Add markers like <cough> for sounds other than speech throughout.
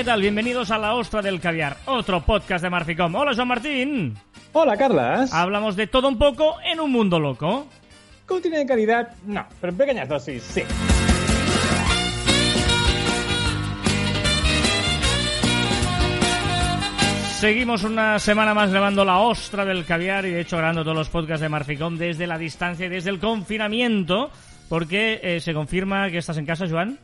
¿qué tal? Bienvenidos a La Ostra del Caviar, otro podcast de Marficom. Hola, Joan Martín. Hola, Carlas. Hablamos de todo un poco en un mundo loco. ¿Contenido de calidad? No, pero en pequeñas dosis, sí. Seguimos una semana más grabando la ostra del caviar y de hecho grabando todos los podcasts de Marficom desde la distancia y desde el confinamiento, porque eh, se confirma que estás en casa, Joan.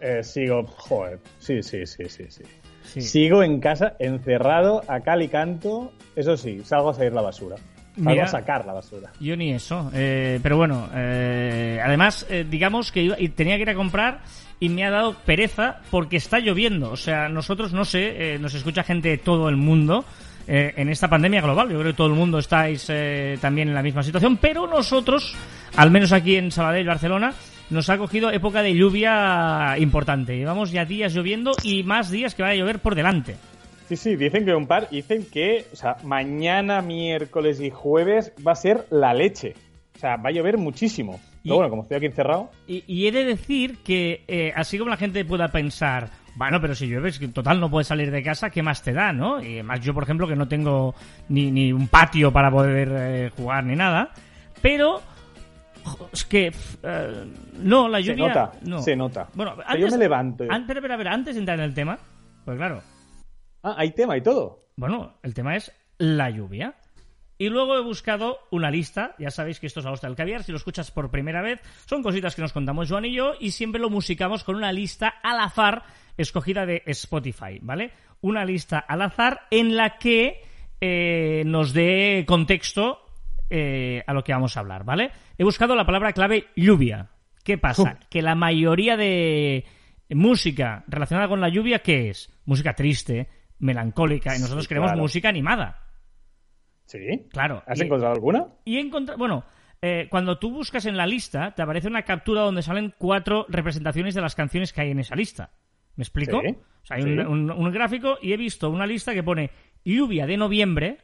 Eh, sigo, joder, sí, sí, sí, sí, sí, sí. Sigo en casa, encerrado, a cal y canto. Eso sí, salgo a salir la basura. Salgo a sacar la basura. Yo ni eso. Eh, pero bueno, eh, además, eh, digamos que iba, y tenía que ir a comprar y me ha dado pereza porque está lloviendo. O sea, nosotros, no sé, nos escucha gente de todo el mundo eh, en esta pandemia global. Yo creo que todo el mundo estáis eh, también en la misma situación, pero nosotros, al menos aquí en Sabadell, Barcelona, nos ha cogido época de lluvia importante. Llevamos ya días lloviendo y más días que va a llover por delante. Sí, sí, dicen que un par, dicen que, o sea, mañana, miércoles y jueves va a ser la leche. O sea, va a llover muchísimo. Pero bueno, como estoy aquí encerrado, Y, y he de decir que, eh, así como la gente pueda pensar, bueno, pero si llueves, que total no puedes salir de casa, ¿qué más te da, no? Y además yo, por ejemplo, que no tengo ni, ni un patio para poder eh, jugar ni nada, pero es que eh, no, la se lluvia nota, no. se nota. Bueno, antes, yo me levanto. y- an- pero, pero, pero, antes de entrar en el tema, pues claro, Ah, hay tema y todo. bueno, el tema es la lluvia. Y luego he buscado una lista, ya sabéis que esto es la hostia del caviar, si lo escuchas por primera vez, son cositas que nos contamos Joan y yo y siempre lo musicamos con una lista al azar escogida de Spotify, ¿vale? Una lista al azar en la que eh, nos dé contexto eh, a lo que vamos a hablar, ¿vale? He buscado la palabra clave lluvia. ¿Qué pasa? Que la mayoría de música relacionada con la lluvia, ¿qué es? Música triste, melancólica, y nosotros Sí, queremos claro. música animada. Sí. Claro. ¿Has Y- encontrado alguna? Y he encontrado, bueno, eh, cuando tú buscas en la lista, te aparece una captura donde salen cuatro representaciones de las canciones que hay en esa lista. ¿Me explico? Sí, O sea, hay sí. un, un- un gráfico y he visto una lista que pone lluvia de noviembre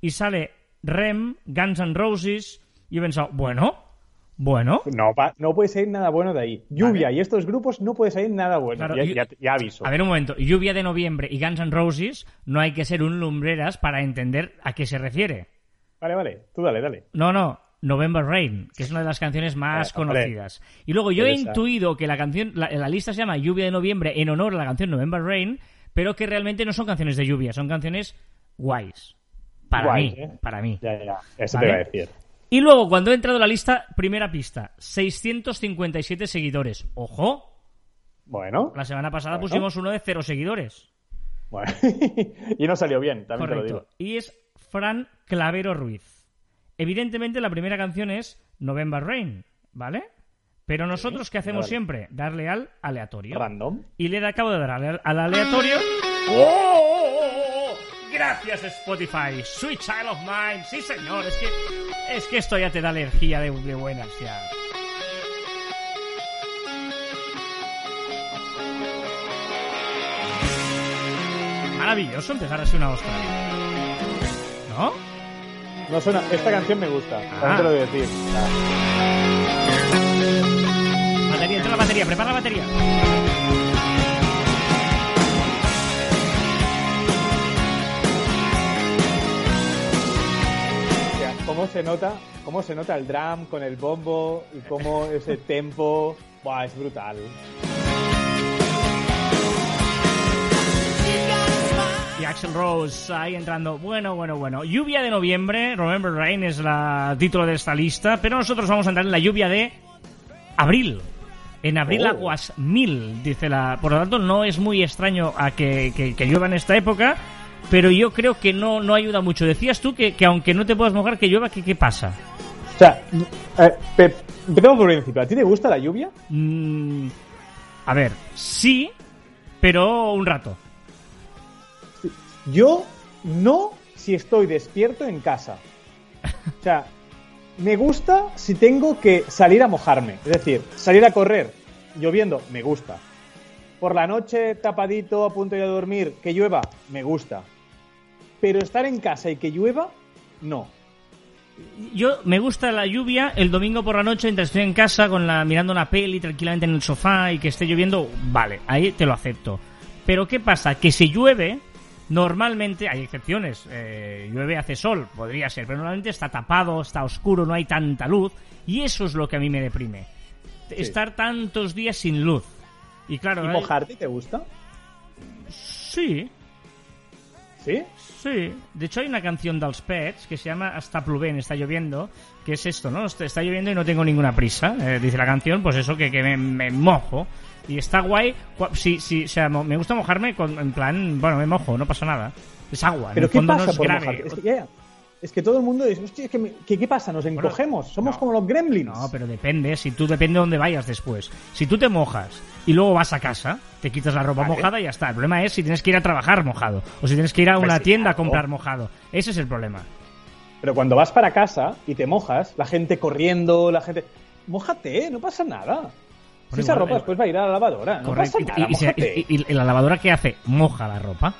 y sale Rem, Guns N' Roses y he pensado, bueno, bueno, No, pa- no puede salir nada bueno de ahí. Lluvia y estos grupos no puede salir nada bueno. Claro, ya, y- ya- ya aviso. A ver un momento, lluvia de noviembre y Guns N' Roses no hay que ser un lumbreras para entender a qué se refiere. Vale, vale. Tú dale, dale. No, no, November Rain, que es una de las canciones más Eh, hombre. conocidas. Y luego yo he intuido que la canción, la, la lista se llama Lluvia de Noviembre en honor a la canción November Rain, pero que realmente no son canciones de lluvia, son canciones guays. Para mí, ¿eh? para mí. Ya, ya. Eso Vale. te iba a decir. Y luego, cuando he entrado a la lista, primera pista, 657 seguidores. ¡Ojo! Bueno. La semana pasada Bueno. pusimos uno de cero seguidores. bueno. <laughs> y no salió bien, también te lo Correcto. digo. Y es Fran Clavero Ruiz. Evidentemente la primera canción es November Rain, ¿vale? Pero nosotros, ¿qué hacemos vale. siempre? Darle al aleatorio. Random. Y le acabo de dar al, al aleatorio. ¡Oh! Gracias Spotify, Sweet Child of Mine. Sí, señor, es que es que esto ya te da alergia de, de buenas ya. Maravilloso empezar así una ostra. ¿No? No suena. Esta canción me gusta. Ah. También te lo voy a decir. Batería, entra la batería, prepara la batería. ¿Cómo se nota? ¿Cómo se nota el drum con el bombo y cómo ese <laughs> tempo? Buah, es brutal. Y Axel Rose ahí entrando. Bueno, bueno, bueno. Lluvia de noviembre. Remember Rain es la título de esta lista. Pero nosotros vamos a entrar en la lluvia de abril. En abril Oh. aguas mil, dice la. Por lo tanto, no es muy extraño a que, que, que llueva en esta época. Pero yo creo que no, no ayuda mucho. Decías tú que, que aunque no te puedas mojar, que llueva, ¿qué, qué pasa? O sea, eh, pe- empezamos por el principio. ¿A ti te gusta la lluvia? Mm, a ver, sí, pero un rato. Yo no si estoy despierto en casa. O sea, me gusta si tengo que salir a mojarme. Es decir, salir a correr lloviendo, me gusta. Por la noche tapadito a punto de ir a dormir, que llueva, me gusta. Pero estar en casa y que llueva, no. Yo me gusta la lluvia el domingo por la noche mientras estoy en casa con la mirando una peli tranquilamente en el sofá y que esté lloviendo, vale, ahí te lo acepto. Pero ¿qué pasa? Que si llueve, normalmente, hay excepciones, eh, llueve, hace sol, podría ser, pero normalmente está tapado, está oscuro, no hay tanta luz, y eso es lo que a mí me deprime. Estar tantos días sin luz. Y claro... ¿Y hay- mojarte te gusta? Sí, ¿Sí? Sí, de hecho hay una canción dels Pets que se llama Está plovent, está lloviendo, que es esto, ¿no? Está lloviendo y no tengo ninguna prisa, eh, dice la canción, pues eso, que, que me, me mojo. Y está guay, sí, sí, o sea, me gusta mojarme con, en plan, bueno, me mojo, no pasa nada. Es agua, en ¿Pero el qué fondo pasa no es por grave. mojarte? Es que, ya, es que todo el mundo dice, hostia, es que me- ¿qué, qué pasa? ¿Nos encogemos? Somos no. como los gremlins. No, pero depende, si tú depende de dónde vayas después. Si tú te mojas y luego vas a casa, te quitas la ropa Vale. mojada y ya está. El problema es si tienes que ir a trabajar mojado o si tienes que ir a Pues una sí, tienda a comprar mojado. Ese es el problema. Pero cuando vas para casa y te mojas, la gente corriendo, la gente... Mójate, no pasa nada. Bueno, esa igual, ropa eh, después va a ir a la lavadora, no pasa Y- nada, y, y la lavadora que hace moja la ropa.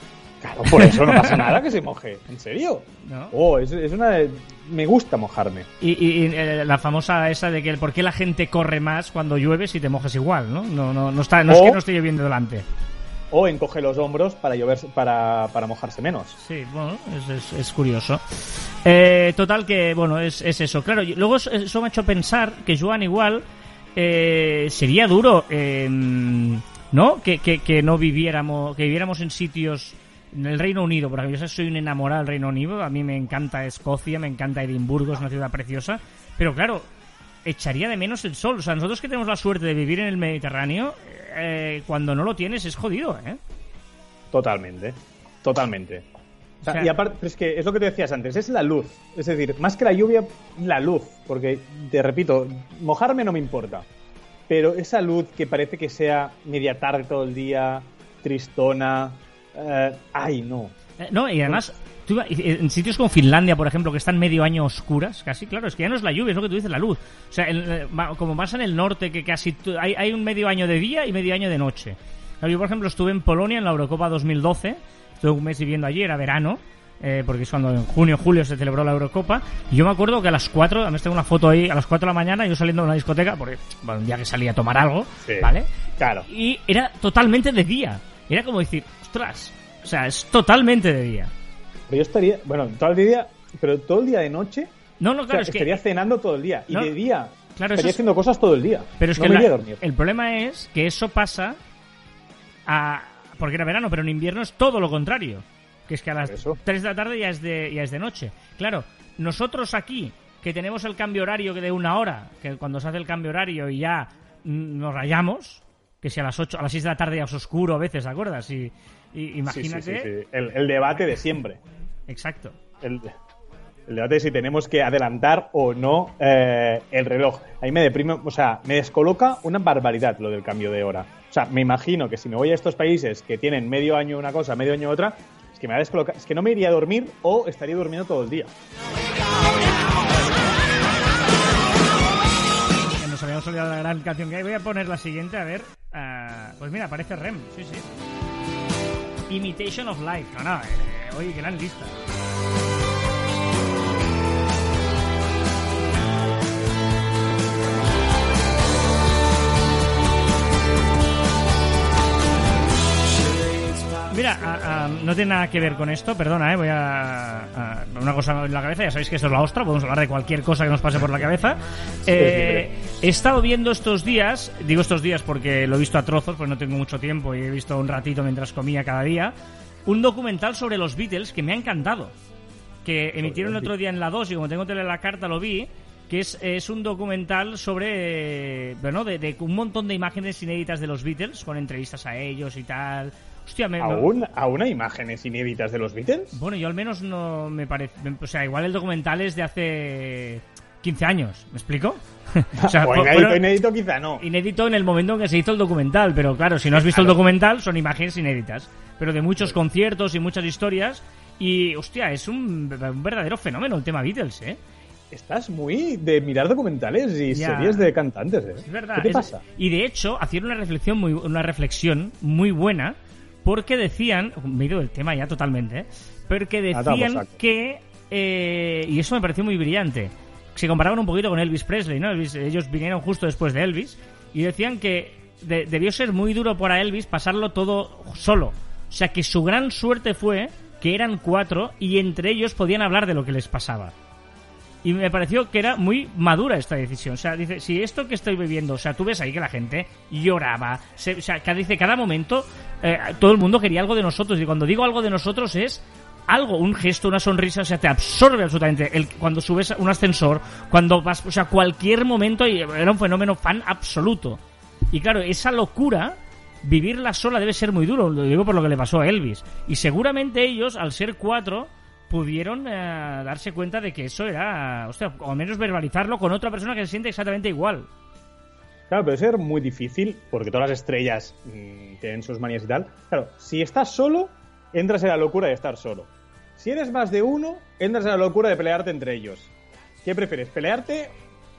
Claro, por eso no pasa nada que se moje. ¿En serio? ¿No? Oh, es, es una... de- Me gusta mojarme. Y, y- y, eh, la famosa esa de que el por qué la gente corre más cuando llueve si te mojas igual, ¿no? No, no, no está, no es que no esté lloviendo delante. O encoge los hombros para llover, para, para mojarse menos. Sí, bueno, es, es- es curioso. Eh, total que, bueno, es, es eso. Claro, luego eso- eso me ha hecho pensar que Joan igual eh, sería duro, eh, ¿no? Que, que, que no viviéramos, que viviéramos en sitios en el Reino Unido, por ejemplo, yo soy un enamorado del Reino Unido, a mí me encanta Escocia, me encanta Edimburgo, es una ciudad preciosa, pero claro, echaría de menos el sol. O sea, nosotros que tenemos la suerte de vivir en el Mediterráneo, eh, cuando no lo tienes es jodido, ¿eh? Totalmente. Totalmente. O sea, O sea- y aparte, es que es lo que te decías antes, es la luz. Es decir, más que la lluvia, la luz. Porque, te repito, mojarme no me importa. Pero esa luz que parece que sea media tarde todo el día, tristona. Eh, ay, no. Eh, No, y además, tú iba- en sitios como Finlandia, por ejemplo, que están medio año oscuras, casi, claro, es que ya no es la lluvia, es lo que tú dices, la luz. O sea, eh, como más en el norte, que casi hay, hay un medio año de día y medio año de noche. Yo, por ejemplo, estuve en Polonia en la Eurocopa 2012, estuve un mes viviendo allí, era verano, eh, porque es cuando en junio julio se celebró la Eurocopa, y yo me acuerdo que a las 4, además tengo una foto ahí, a las 4 de la mañana, yo saliendo de una discoteca, porque, bueno, un día que salía a tomar algo, Sí. ¿vale? Claro. y era totalmente de día. Era como decir, ostras, o sea, es totalmente de día. Pero yo estaría, bueno, todo el día, pero todo el día de noche, No, no, o sea, claro, es que... estaría cenando todo el día. Y de día, claro, estaría es- haciendo cosas todo el día. Pero es no que me la- dormir. el problema es que eso pasa a... Porque era verano, pero en invierno es todo lo contrario. Que es que a las Eso. 3 de la tarde ya es de, ya es de noche. Claro, nosotros aquí, que tenemos el cambio horario que de una hora, que cuando se hace el cambio horario y ya mm, nos rayamos, que si a las 8, a las 6 de la tarde ya es oscuro a veces, ¿te acuerdas? Y, y Sí, sí, imagínate... sí, sí. El, el debate de siempre. Exacto. el, el debate de si tenemos que adelantar o no eh, el reloj. Ahí me deprime, o sea, me descoloca una barbaridad lo del cambio de hora. O sea, me imagino que si me voy a estos países que tienen medio año una cosa, medio año otra, es que me va a descolocar, es que no me iría a dormir o estaría durmiendo todo el día. Nos habíamos olvidado la gran canción que hay. Voy a poner la siguiente, a ver. ah, pues mira, aparece Rem, sí, sí. Imitation of Life. No, no, eh, oye, gran lista. Mira, no tiene nada que ver con esto, perdona, eh, voy a, a- Una cosa en la cabeza, ya sabéis que esto es la ostra, podemos hablar de cualquier cosa que nos pase por la cabeza. Eh, he estado viendo estos días, digo estos días porque lo he visto a trozos, pues no tengo mucho tiempo y he visto un ratito mientras comía cada día, un documental sobre los Beatles que me ha encantado. Que emitieron el otro día en la 2 y como tengo tele la carta lo vi, que es, es un documental sobre, bueno, de, de un montón de imágenes inéditas de los Beatles, con entrevistas a ellos y tal. Hostia, me, ¿Aún, ¿Aún hay imágenes inéditas de los Beatles? bueno, yo al menos no me parece. O sea, igual el documental es de hace 15 años, ¿me explico? <laughs> o sea, inédito, fueron inédito quizá no. inédito en el momento en que se hizo el documental, pero claro, si no has visto el documental, son imágenes inéditas. Pero de muchos conciertos y muchas historias. Y, hostia, es un, un verdadero fenómeno el tema Beatles, ¿eh? Estás muy de mirar documentales y Ya. series de cantantes, ¿eh? Es verdad. ¿Qué te es- pasa? Y de hecho, hacían una reflexión muy, una reflexión muy buena, porque decían, me he ido del tema ya totalmente, ¿eh? porque decían que, eh, y eso me pareció muy brillante, se comparaban un poquito con Elvis Presley, ¿no? Elvis- ellos vinieron justo después de Elvis, y decían que de- debió ser muy duro para Elvis pasarlo todo solo. O sea que su gran suerte fue que eran cuatro y entre ellos podían hablar de lo que les pasaba. Y me pareció que era muy madura esta decisión. O sea, dice, si esto que estoy viviendo, o sea, tú ves ahí que la gente lloraba, o sea, dice, cada momento eh, todo el mundo quería algo de nosotros. Y cuando digo algo de nosotros es algo, un gesto, una sonrisa, o sea, te absorbe absolutamente. El, cuando subes un ascensor, cuando vas, o sea, cualquier momento, y era un fenómeno fan absoluto. Y claro, esa locura, vivirla sola debe ser muy duro, lo digo por lo que le pasó a Elvis. Y seguramente ellos, al ser cuatro, pudieron eh, darse cuenta de que eso era, o al menos verbalizarlo con otra persona que se siente exactamente igual. Claro, pero ser muy difícil porque todas las estrellas mm, tienen sus manías y tal. Claro, si estás solo, entras en la locura de estar solo. Si eres más de uno, entras en la locura de pelearte entre ellos. ¿Qué prefieres, pelearte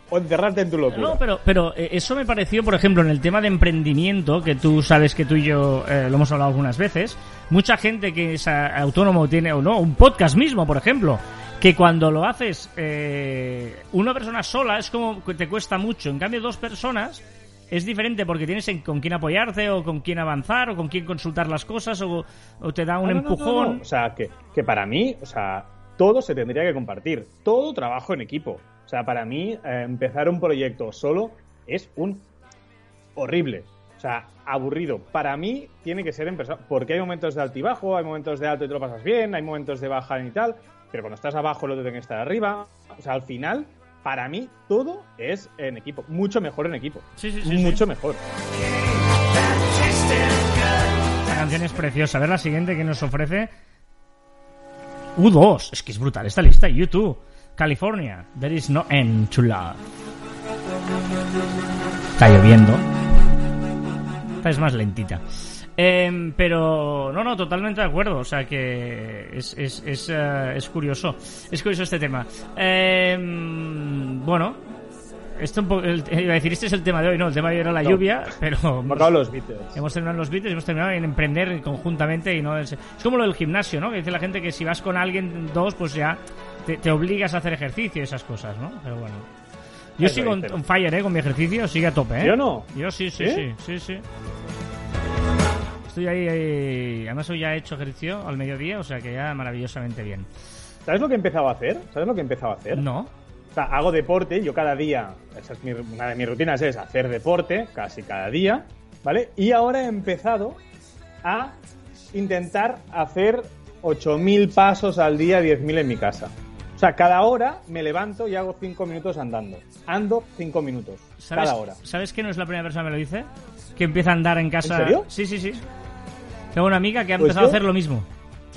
o encerrarte en tu locura? No, pero, pero eh, eso me pareció, por ejemplo, en el tema de emprendimiento, que tú sabes que tú y yo eh, lo hemos hablado algunas veces, mucha gente que es ah, autónomo tiene, o no, un podcast mismo, por ejemplo, que cuando lo haces eh, una persona sola es como que te cuesta mucho, en cambio dos personas es diferente porque tienes en- con quién apoyarte o con quién avanzar o con quién consultar las cosas o, o te da un No, no, no, empujón. no, no. O sea, que, que para mí, o sea, todo se tendría que compartir. Todo trabajo en equipo. O sea, para mí, eh, empezar un proyecto solo es un horrible. O sea, aburrido. Para mí tiene que ser en persona. Porque hay momentos de altibajo, hay momentos de alto y te lo pasas bien, hay momentos de baja y tal. Pero cuando estás abajo, el otro tiene que estar arriba. O sea, al final, para mí, todo es en equipo. Mucho mejor en equipo. Sí, sí, sí, Mucho sí. mejor. La canción es preciosa. A ver la siguiente que nos ofrece. U2. Es que es brutal esta lista. YouTube. California. There is no end to love. Está lloviendo. Esta es más lentita. Em, pero no, no, totalmente de acuerdo. O sea que es, es, es, eh, es curioso. Es curioso este tema. Em, bueno, esto un po- el- iba a decir, este es el tema de hoy, no, el tema de hoy era la No. lluvia, pero Hemos acabado los Beatles. Hemos terminado los Beatles hemos terminado en emprender conjuntamente y no es, es como lo del gimnasio, ¿no? Que dice la gente que si vas con alguien dos, pues ya te, te obligas a hacer ejercicio y esas cosas, ¿no? Pero bueno. Yo Eso sigo on, on fire, ¿eh? Con mi ejercicio, sigue a tope, ¿eh? ¿Sí o no? Yo sí, sí, ¿Sí? sí, sí, sí. Estoy ahí, ahí- además hoy ya he hecho ejercicio al mediodía, o sea que ya maravillosamente bien. ¿Sabes lo que he empezado a hacer? ¿Sabes lo que he empezado a hacer? No, O sea, hago deporte, yo cada día, esa es mi- una de mis rutinas es hacer deporte, casi cada día, ¿vale? Y ahora he empezado a intentar hacer 8.000 pasos al día, 10.000 en mi casa. O sea, cada hora me levanto y hago 5 minutos andando. Ando 5 minutos, ¿sabes, cada hora. ¿Sabes que no es la primera persona que me lo dice? Que empieza a andar en casa. ¿En serio? Sí, sí, sí. Tengo una amiga que ha Pues empezado yo- a hacer lo mismo.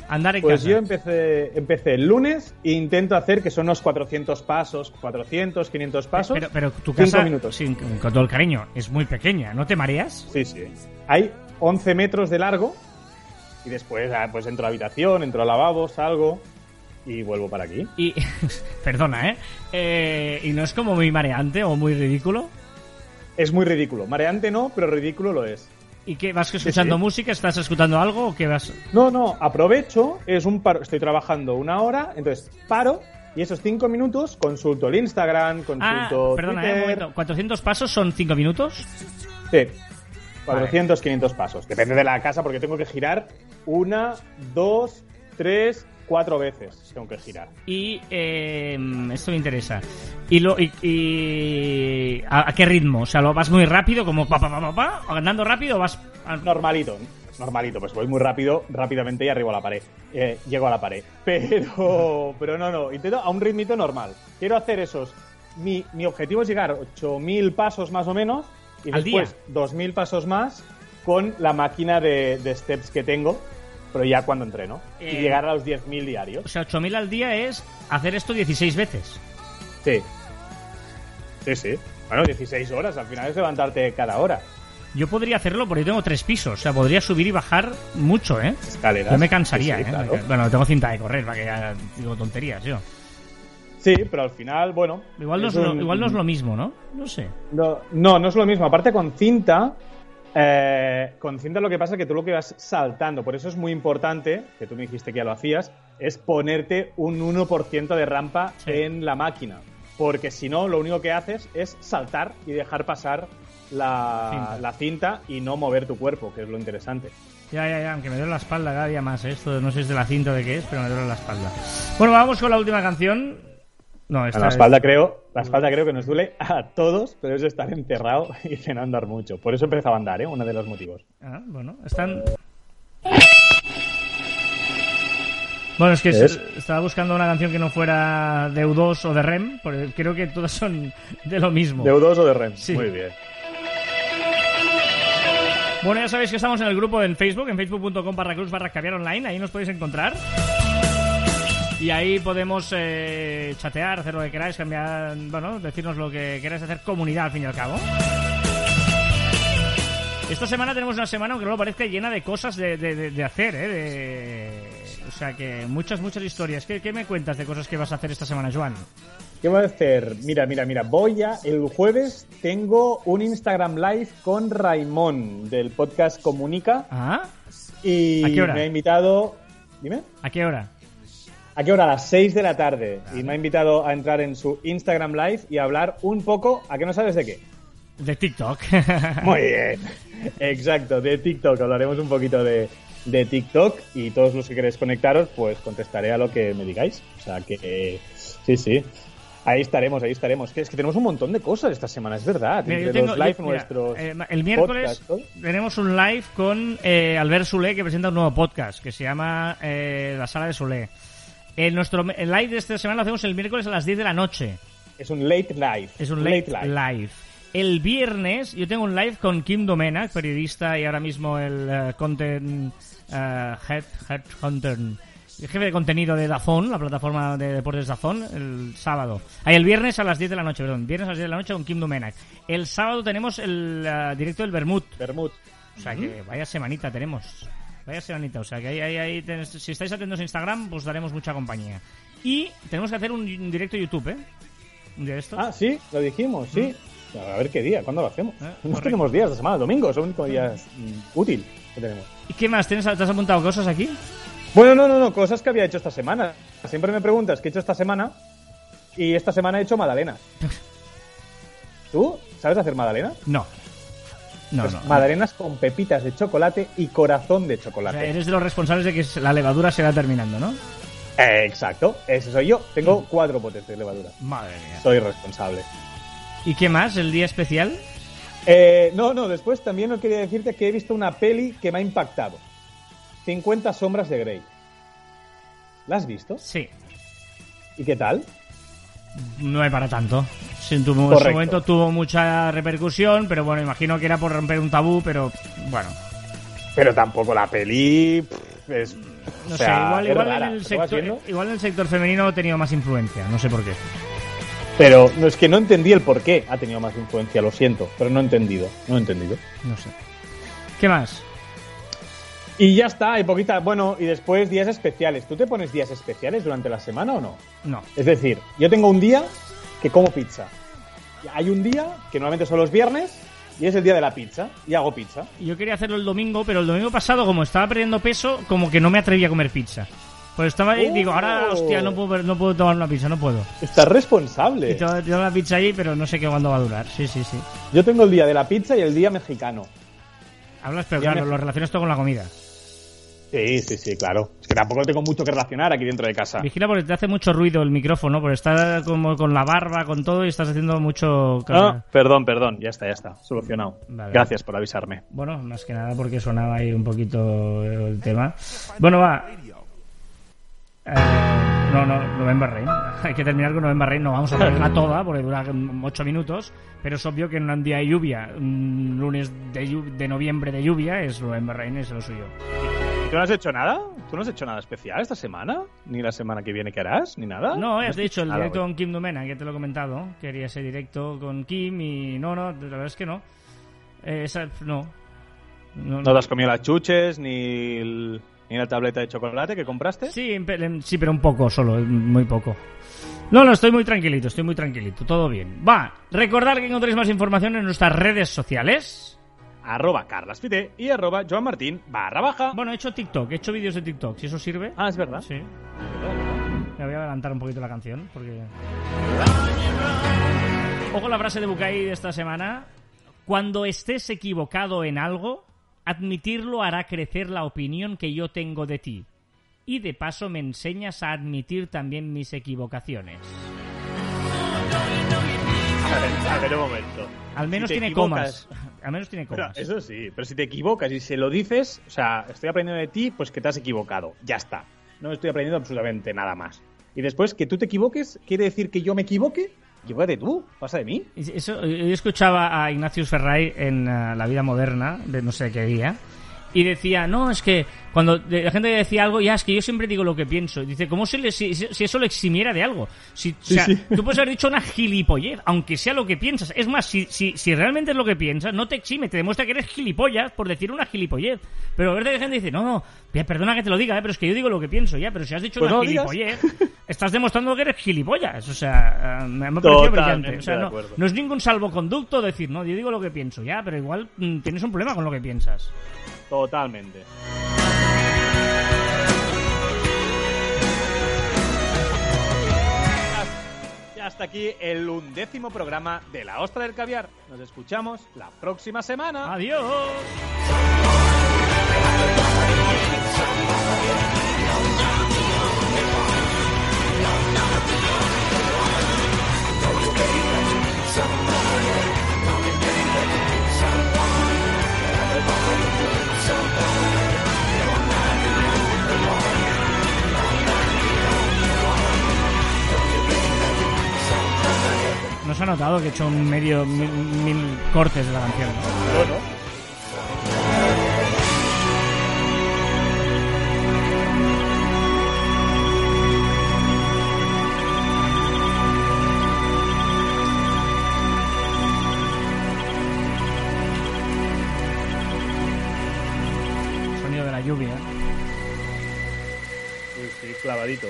Andar en Pues casa. yo empecé, empecé el lunes e intento hacer que son unos 400 pasos, 400, 500 pasos. Pero, pero tu cinco casa, minutos. sin- con todo el cariño, es muy pequeña. ¿No te mareas? Sí, sí. Hay 11 metros de largo y después ah, pues entro a la habitación, entro al lavabo, salgo y vuelvo para aquí. Y, <laughs> perdona, ¿eh? ¿eh? ¿Y no es como muy mareante o muy ridículo? Es muy ridículo. Mareante no, pero ridículo lo es. ¿Y qué? ¿Vas escuchando sí. música? ¿Estás escuchando algo o qué vas...? No, no, aprovecho, es un paro, estoy trabajando una hora, entonces paro y esos 5 minutos consulto el Instagram, Ah, consulto perdona, ¿eh? Un Twitter. momento. ¿400 pasos son 5 minutos? Sí. 400, 500 pasos. Depende de la casa porque tengo que girar una, dos, tres, cuatro veces. Tengo que girar. Y eh, esto me interesa. ¿Y, lo, y, y- ¿a, a qué ritmo? O sea, ¿lo vas muy rápido, como pa, pa, pa, pa, pa, andando rápido o vas... a- Normalito, normalito, pues voy muy rápido, rápidamente y arribo a la pared. Eh, llego a la pared. <laughs> Pero, pero no, no, intento a un ritmito normal. Quiero hacer esos. Mi, mi objetivo es llegar a 8.000 pasos más o menos y ¿Al después 2.000 pasos más con la máquina de, de steps que tengo, pero ya cuando entreno. Eh. Y llegar a los 10.000 O diarios. sea, 8.000 al día es hacer esto 16 veces. Sí. Sí, sí. Bueno, 16 horas, al final es levantarte cada hora. Yo podría hacerlo porque yo tengo tres pisos. O sea, podría subir y bajar mucho, ¿eh? Escaleras. Yo me cansaría, Sí, sí, ¿eh? claro. Bueno, tengo cinta de correr, para que ya digo tonterías yo. Sí, pero al final, bueno. Igual no es, es lo, un- igual no es lo mismo, ¿no? No sé. No, no, no es lo mismo. Aparte con cinta, eh, con cinta lo que pasa es que tú lo que vas saltando, por eso es muy importante, que tú me dijiste que ya lo hacías, es ponerte un 1% de rampa Sí. en la máquina. Porque si no, lo único que haces es saltar y dejar pasar la Cinta. la cinta y no mover tu cuerpo, que es lo interesante. Ya, ya, ya, aunque me duele la espalda cada día más. ¿eh? Esto no sé si es de la cinta o de qué es, pero me duele la espalda. Bueno, vamos con la última canción. No, esta la es- espalda creo, la espalda creo que nos duele a todos, pero es estar encerrado <laughs> y no andar mucho. Por eso empezaba a andar, ¿eh? Uno de los motivos. Ah, bueno, están. Bueno, es que estaba buscando una canción que no fuera de U2 o de REM, porque creo que todas son de lo mismo. ¿De U2 o de REM? Sí. Muy bien. Bueno, ya sabéis que estamos en el grupo en Facebook, en facebook.com barra cruz barra caviar online, ahí nos podéis encontrar. Y ahí podemos eh, chatear, hacer lo que queráis, cambiar, bueno, decirnos lo que queráis hacer, comunidad al fin y al cabo. Esta semana tenemos una semana, aunque no lo parezca, llena de cosas de, de- hacer, ¿eh? De- O sea que muchas, muchas historias. ¿Qué, ¿Qué me cuentas de cosas que vas a hacer esta semana, Joan? ¿Qué voy a hacer? Mira, mira, mira. Voy a. El jueves tengo un Instagram Live con Raimón del podcast Comunica. ¿Ah? Y ¿A qué hora? me ha invitado. Dime. ¿A qué hora? ¿A qué hora? A las 6 de la tarde. Y me ha invitado a entrar en su Instagram Live y a hablar un poco. ¿A qué no sabes de qué? De TikTok. <laughs> Muy bien. Exacto, de TikTok. Hablaremos un poquito de, de TikTok y todos los que queréis conectaros, pues contestaré a lo que me digáis. O sea que, eh, sí, sí. Ahí estaremos, ahí estaremos. Que es que tenemos un montón de cosas esta semana, es verdad. Mira, yo Entre tengo- los live yo- mira, nuestros. eh, el miércoles podcasts, tenemos un live con eh, Albert Solé que presenta un nuevo podcast que se llama eh, La Sala de Solé. El, nuestro el live de esta semana lo hacemos el miércoles a las 10 de la noche. Es un late live. Es un late, live. El viernes yo tengo un live con Kim Domenac, periodista y ahora mismo el eh, content eh, head, head hunter, el jefe de contenido de Dazón, la plataforma de deportes Dazón, el sábado. Ahí el viernes a las 10 de la noche, perdón, viernes a las 10 de la noche con Kim Domenac. El sábado tenemos el eh, directo del Bermud. Bermud. O sea que vaya semanita tenemos. Vaya semanita. O sea que ahí, ahí, ahí si estáis atentos a Instagram, pues daremos mucha compañía. Y tenemos que hacer un, directo YouTube, ¿eh? Un día de estos. Ah, sí, lo dijimos, sí. A ver qué día, ¿cuándo lo hacemos? Eh, no correcto. tenemos días de semana, domingo, es el único día mm, útil que tenemos. ¿Y qué más? ¿Tienes, ¿Te has apuntado cosas aquí? Bueno, no, no, no, cosas que había hecho esta semana. Siempre me preguntas qué he hecho esta semana y esta semana he hecho magdalenas. <laughs> ¿Tú sabes hacer magdalenas? No. No, Pues no. Magdalenas con pepitas de chocolate y corazón de O sea, chocolate. eres de los responsables de que la levadura se va terminando, ¿no? Eh, exacto, ese soy yo. Tengo cuatro botes de levadura. Madre mía. Soy responsable. ¿Y qué más? ¿El día especial? Eh, no, no, después también no quería decirte que he visto una peli que me ha impactado. 50 sombras de Grey. ¿La has visto? Sí. ¿Y qué tal? No es para tanto. En su momento tuvo mucha repercusión, pero bueno, imagino que era por romper un tabú, pero bueno. Pero tampoco la peli es... No o sé, igual, igual rara. en el ¿Lo vas sector, igual en el sector femenino ha tenido más influencia, no sé por qué. Pero no es que no entendí el por qué ha tenido más influencia, lo siento, pero no he entendido, no he entendido. No sé. ¿Qué más? Y ya está, hay poquita, bueno, y después días especiales. ¿Tú te pones días especiales durante la semana o no? No. Es decir, yo tengo un día que como pizza. Hay un día que normalmente son los viernes y es el día de la pizza y hago pizza. Yo quería hacerlo el domingo, pero el domingo pasado, como estaba perdiendo peso, como que no me atreví a comer pizza. Pues estaba ahí y digo, ahora, Oh. hostia, no puedo, no puedo tomar una pizza, no puedo. Estás Y responsable. tengo, tengo la pizza ahí, pero no sé qué cuándo va a durar. Sí, sí, sí. Yo tengo el día de la pizza y el día mexicano. Hablas, pero claro, me- lo relacionas todo con la comida. Sí, sí, sí, claro. Es que tampoco tengo mucho que relacionar aquí dentro de casa. Vigila porque te hace mucho ruido el micrófono, porque está como con la barba, con todo, y estás haciendo mucho... Ah, perdón, perdón, ya está, ya está, solucionado. Vale. Gracias por avisarme. Bueno, más que nada porque sonaba ahí un poquito el tema. Bueno, va. Eh, no, no, November Rain. <laughs> Hay que terminar con November Rain. No vamos a ponerla toda porque dura 8 minutos. Pero es obvio que en un día de lluvia, un lunes de noviembre de lluvia, es November Rain, es lo suyo. ¿Tú no has hecho nada? ¿Tú no has hecho nada especial esta semana? ¿Ni la semana que viene que harás? ¿Ni nada? No, has dicho el directo con Kim Domena, que te lo he comentado. Quería ese directo con Kim y no, no, la verdad es que no. Eh, esa- no. No, ¿No te has comido las chuches ni, el- ni la tableta de chocolate que compraste? Sí, sí, pero un poco solo, eh, muy poco. No, no, estoy muy tranquilito, estoy muy tranquilito, todo bien. Va, recordar que encontréis más información en nuestras redes sociales. Arroba carlaspite y arroba joanmartin barra baja. Bueno, he hecho TikTok, he hecho vídeos de TikTok, si eso sirve. Ah, es verdad. Sí. Me voy a adelantar un poquito la canción, porque... Ojo la frase de Bukai de esta semana. Cuando estés equivocado en algo, admitirlo hará crecer la opinión que yo tengo de ti. Y de paso me enseñas a admitir también mis equivocaciones. A ver, a ver un momento. Al menos Si tiene equivocas- comas. Al menos tiene Pero comas. eso sí, pero si te equivocas y se lo dices, o sea, estoy aprendiendo de ti, pues que te has equivocado. Ya está. No estoy aprendiendo absolutamente nada más. Y después, que tú te equivoques, ¿quiere decir que yo me equivoque? Equivócate tú, pasa de mí. Eso, yo escuchaba a Ignatius Ferray en eh, La vida moderna, de no sé qué día, y decía, no, es que cuando la gente decía algo, ya es que yo siempre digo lo que pienso. Dice, ¿cómo se le, si, si eso le eximiera de algo? Si, o sea, sí. tú puedes haber dicho una gilipollez, aunque sea lo que piensas. Es más, si, si, si realmente es lo que piensas, no te exime, te demuestra que eres gilipollas por decir una gilipollez. Pero a ver, de gente dice, no, no, perdona que te lo diga, eh, pero es que yo digo lo que pienso, ya, pero si has dicho Pues una no lo digas. gilipollez, <laughs> estás demostrando que eres gilipollas. O sea, eh, me ha parecido brillante. O sea, no, no es ningún salvoconducto decir, no, yo digo lo que pienso, ya, pero igual mm, tienes un problema con lo que piensas. Totalmente. Ya hasta aquí el undécimo programa de La Ostra del Caviar. Nos escuchamos la próxima semana. Adiós. No se ha notado que he hecho un medio mil, mil cortes de la canción. ¿no? Bueno, Sonido de la lluvia. sí, clavadito.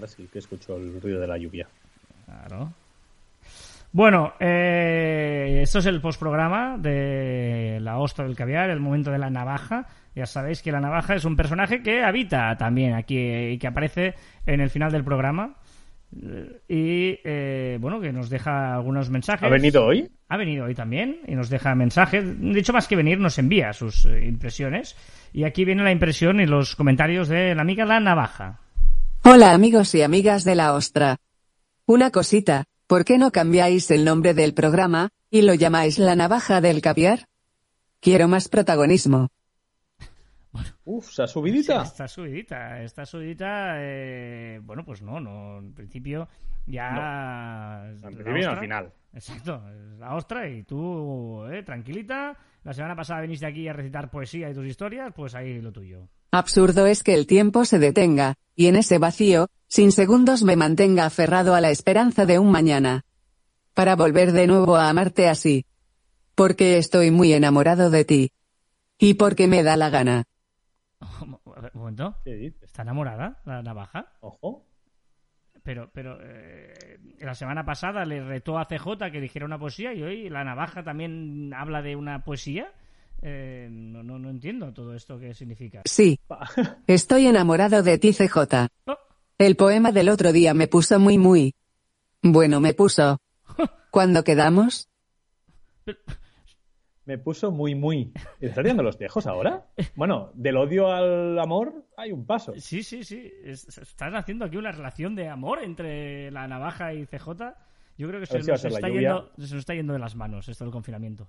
Ahora sí que escucho el ruido de la lluvia. Claro. Bueno, eh, esto es el postprograma de La Ostra del Caviar, el momento de la navaja. Ya sabéis que la navaja es un personaje que habita también aquí y que aparece en el final del programa. Eh, Y eh, bueno, que nos deja algunos mensajes. ¿Ha venido hoy? Ha venido hoy también y nos deja mensajes. De hecho, más que venir, nos envía sus eh, impresiones. Y aquí viene la impresión y los comentarios de la amiga La Navaja. Hola amigos y amigas de la Ostra. Una cosita, ¿por qué no cambiáis el nombre del programa, y lo llamáis la navaja del caviar? Quiero más protagonismo. Uf, ¿se ha subidita? Está subidita, está subidita. eh, bueno, pues no, no. En principio ya. En principio y al final. Exacto, es la ostra y tú, eh, tranquilita. La semana pasada viniste aquí a recitar poesía y tus historias, pues ahí lo tuyo. Absurdo es que el tiempo se detenga, y en ese vacío, sin segundos me mantenga aferrado a la esperanza de un mañana. Para volver de nuevo a amarte así. Porque estoy muy enamorado de ti. Y porque me da la gana. <laughs> ¿Está enamorada la navaja? Ojo. Pero, pero eh, la semana pasada le retó a CJ que dijera una poesía y hoy la navaja también habla de una poesía. Eh, no, no, no entiendo todo esto que significa. Sí. Estoy enamorado de ti CJ. Oh, El poema del otro día me puso muy muy. Bueno, me puso. ¿Cuándo quedamos? Me puso muy, muy. ¿Y ¿Estás tirando los tejos ahora? Bueno, del odio al amor hay un paso. sí, sí, sí. Es- están haciendo aquí una relación de amor entre la navaja y CJ. Yo creo que se si nos, está yendo, se nos está yendo de las manos esto del confinamiento.